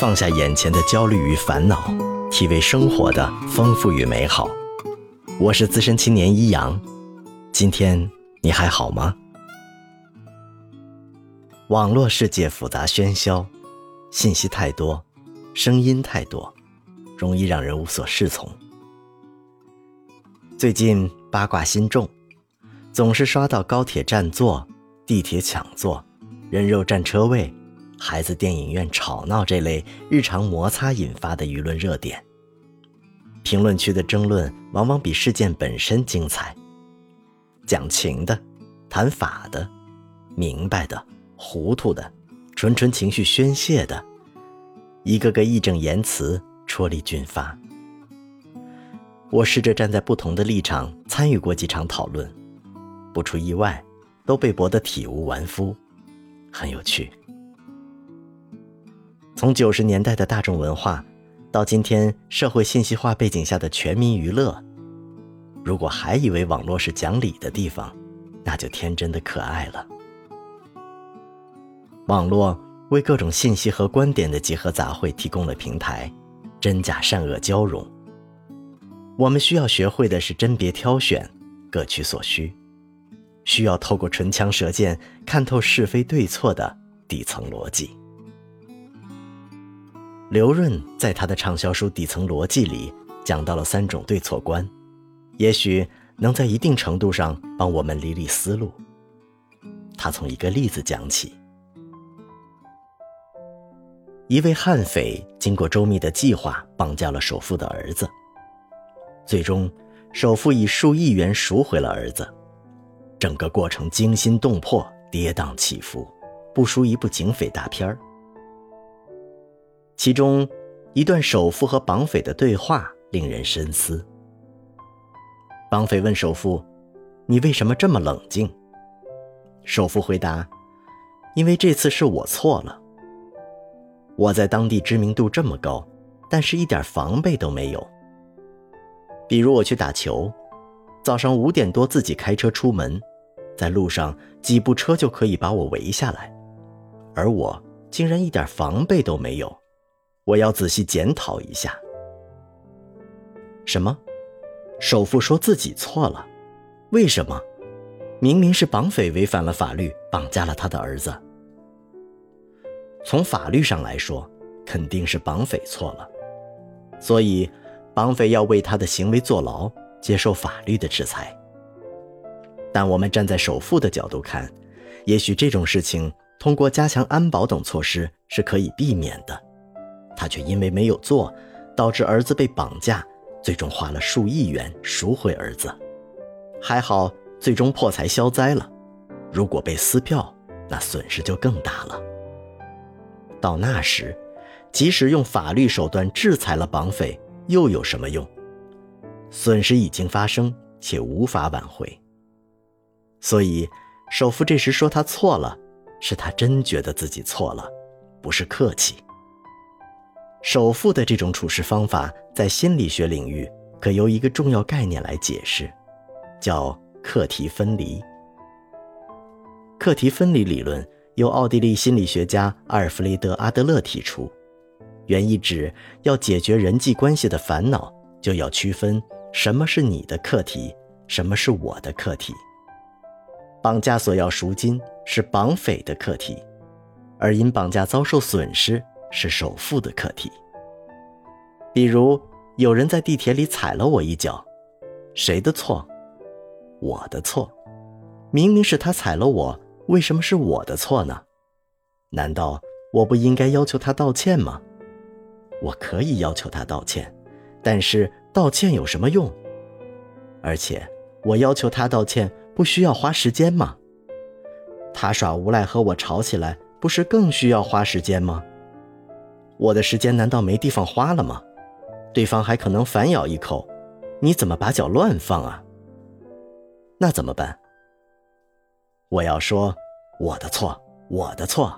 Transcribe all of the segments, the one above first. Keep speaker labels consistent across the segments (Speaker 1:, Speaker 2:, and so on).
Speaker 1: 放下眼前的焦虑与烦恼，体味生活的丰富与美好。我是资深青年一阳，今天你还好吗？网络世界复杂喧嚣，信息太多，声音太多，容易让人无所适从。最近八卦心重，总是刷到高铁占座、地铁抢座、人肉占车位。孩子电影院吵闹这类日常摩擦引发的舆论热点，评论区的争论往往比事件本身精彩。讲情的，谈法的，明白的，糊涂的，纯纯情绪宣泄的，一个个义正言辞，戳力均发。我试着站在不同的立场参与过几场讨论，不出意外，都被驳得体无完肤，很有趣。从九十年代的大众文化，到今天社会信息化背景下的全民娱乐，如果还以为网络是讲理的地方，那就天真的可爱了。网络为各种信息和观点的集合杂烩提供了平台，真假善恶交融。我们需要学会的是甄别挑选，各取所需，需要透过唇枪舌剑看透是非对错的底层逻辑。刘润在他的畅销书《底层逻辑》里讲到了三种对错观，也许能在一定程度上帮我们理理思路。他从一个例子讲起：一位悍匪经过周密的计划绑架了首富的儿子，最终首富以数亿元赎回了儿子。整个过程惊心动魄、跌宕起伏，不输一部警匪大片儿。其中，一段首富和绑匪的对话令人深思。绑匪问首富：“你为什么这么冷静？”首富回答：“因为这次是我错了。我在当地知名度这么高，但是一点防备都没有。比如我去打球，早上五点多自己开车出门，在路上几部车就可以把我围下来，而我竟然一点防备都没有。”我要仔细检讨一下。什么？首富说自己错了？为什么？明明是绑匪违反了法律，绑架了他的儿子。从法律上来说，肯定是绑匪错了，所以绑匪要为他的行为坐牢，接受法律的制裁。但我们站在首富的角度看，也许这种事情通过加强安保等措施是可以避免的。他却因为没有做，导致儿子被绑架，最终花了数亿元赎回儿子。还好，最终破财消灾了。如果被撕票，那损失就更大了。到那时，即使用法律手段制裁了绑匪，又有什么用？损失已经发生，且无法挽回。所以，首富这时说他错了，是他真觉得自己错了，不是客气。首富的这种处事方法，在心理学领域可由一个重要概念来解释，叫课题分离。课题分离理论由奥地利心理学家阿尔弗雷德·阿德勒提出，原意指要解决人际关系的烦恼，就要区分什么是你的课题，什么是我的课题。绑架索要赎金是绑匪的课题，而因绑架遭受损失。是首富的课题。比如，有人在地铁里踩了我一脚，谁的错？我的错。明明是他踩了我，为什么是我的错呢？难道我不应该要求他道歉吗？我可以要求他道歉，但是道歉有什么用？而且，我要求他道歉不需要花时间吗？他耍无赖和我吵起来，不是更需要花时间吗？我的时间难道没地方花了吗？对方还可能反咬一口，你怎么把脚乱放啊？那怎么办？我要说我的错，我的错，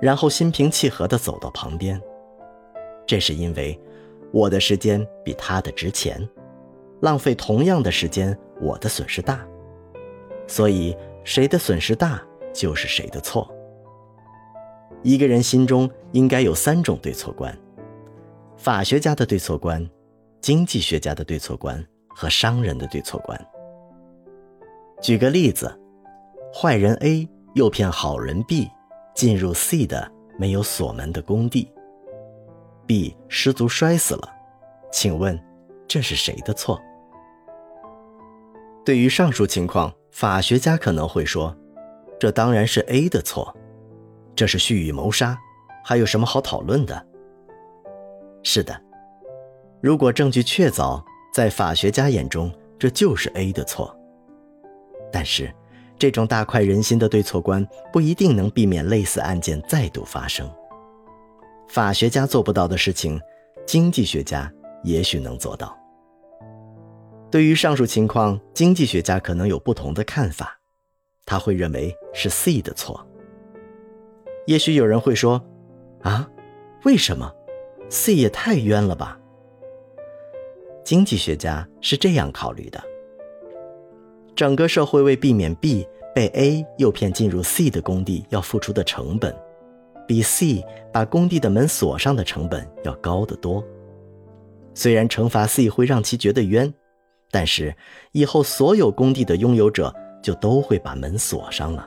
Speaker 1: 然后心平气和地走到旁边。这是因为我的时间比他的值钱，浪费同样的时间，我的损失大，所以谁的损失大就是谁的错。一个人心中应该有三种对错观：法学家的对错观、经济学家的对错观和商人的对错观。举个例子，坏人 A 诱骗好人 B 进入 C 的没有锁门的工地，B 失足摔死了，请问这是谁的错？对于上述情况，法学家可能会说，这当然是 A 的错。这是蓄意谋杀，还有什么好讨论的？是的，如果证据确凿，在法学家眼中，这就是 A 的错。但是，这种大快人心的对错观不一定能避免类似案件再度发生。法学家做不到的事情，经济学家也许能做到。对于上述情况，经济学家可能有不同的看法，他会认为是 C 的错。也许有人会说：“啊，为什么？C 也太冤了吧？”经济学家是这样考虑的：整个社会为避免 B 被 A 诱骗进入 C 的工地要付出的成本，比 C 把工地的门锁上的成本要高得多。虽然惩罚 C 会让其觉得冤，但是以后所有工地的拥有者就都会把门锁上了。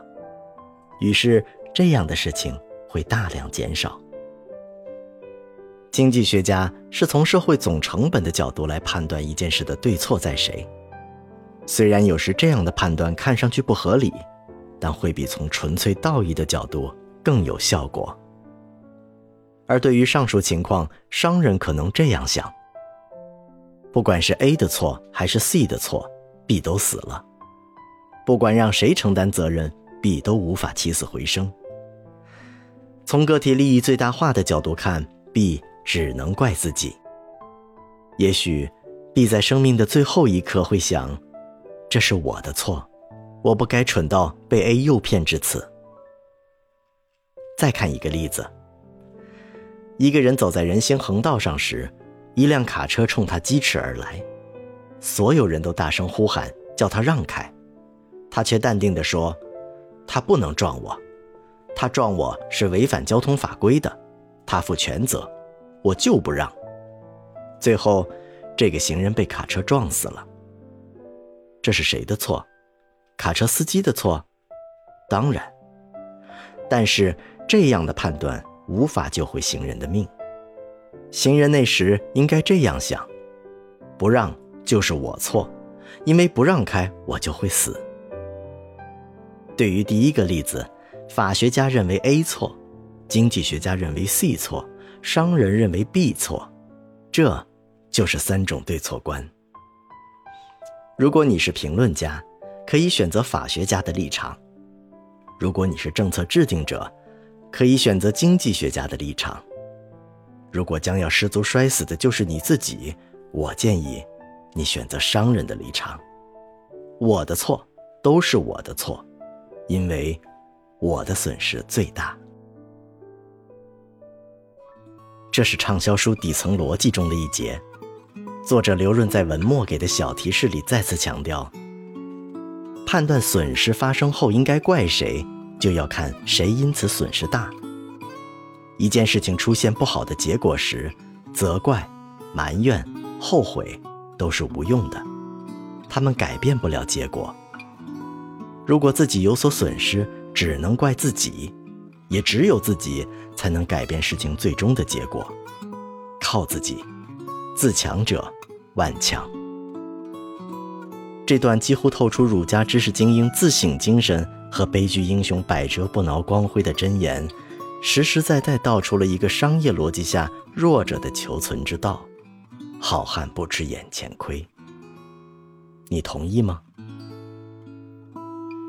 Speaker 1: 于是。这样的事情会大量减少。经济学家是从社会总成本的角度来判断一件事的对错在谁，虽然有时这样的判断看上去不合理，但会比从纯粹道义的角度更有效果。而对于上述情况，商人可能这样想：不管是 A 的错还是 C 的错，B 都死了；不管让谁承担责任，B 都无法起死回生。从个体利益最大化的角度看，B 只能怪自己。也许，B 在生命的最后一刻会想：“这是我的错，我不该蠢到被 A 诱骗至此。”再看一个例子：一个人走在人行横道上时，一辆卡车冲他疾驰而来，所有人都大声呼喊，叫他让开，他却淡定地说：“他不能撞我。”他撞我是违反交通法规的，他负全责，我就不让。最后，这个行人被卡车撞死了。这是谁的错？卡车司机的错？当然。但是这样的判断无法救回行人的命。行人那时应该这样想：不让就是我错，因为不让开我就会死。对于第一个例子。法学家认为 A 错，经济学家认为 C 错，商人认为 B 错，这就是三种对错观。如果你是评论家，可以选择法学家的立场；如果你是政策制定者，可以选择经济学家的立场。如果将要失足摔死的就是你自己，我建议你选择商人的立场。我的错都是我的错，因为。我的损失最大，这是畅销书底层逻辑中的一节。作者刘润在文末给的小提示里再次强调：判断损失发生后应该怪谁，就要看谁因此损失大。一件事情出现不好的结果时，责怪、埋怨、后悔都是无用的，他们改变不了结果。如果自己有所损失，只能怪自己，也只有自己才能改变事情最终的结果。靠自己，自强者万强。这段几乎透出儒家知识精英自省精神和悲剧英雄百折不挠光辉的箴言，实实在在道出了一个商业逻辑下弱者的求存之道：好汉不吃眼前亏。你同意吗？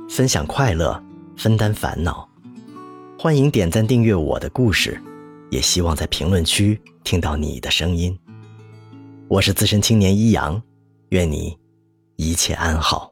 Speaker 1: 分享快乐。分担烦恼，欢迎点赞订阅我的故事，也希望在评论区听到你的声音。我是资深青年一阳，愿你一切安好。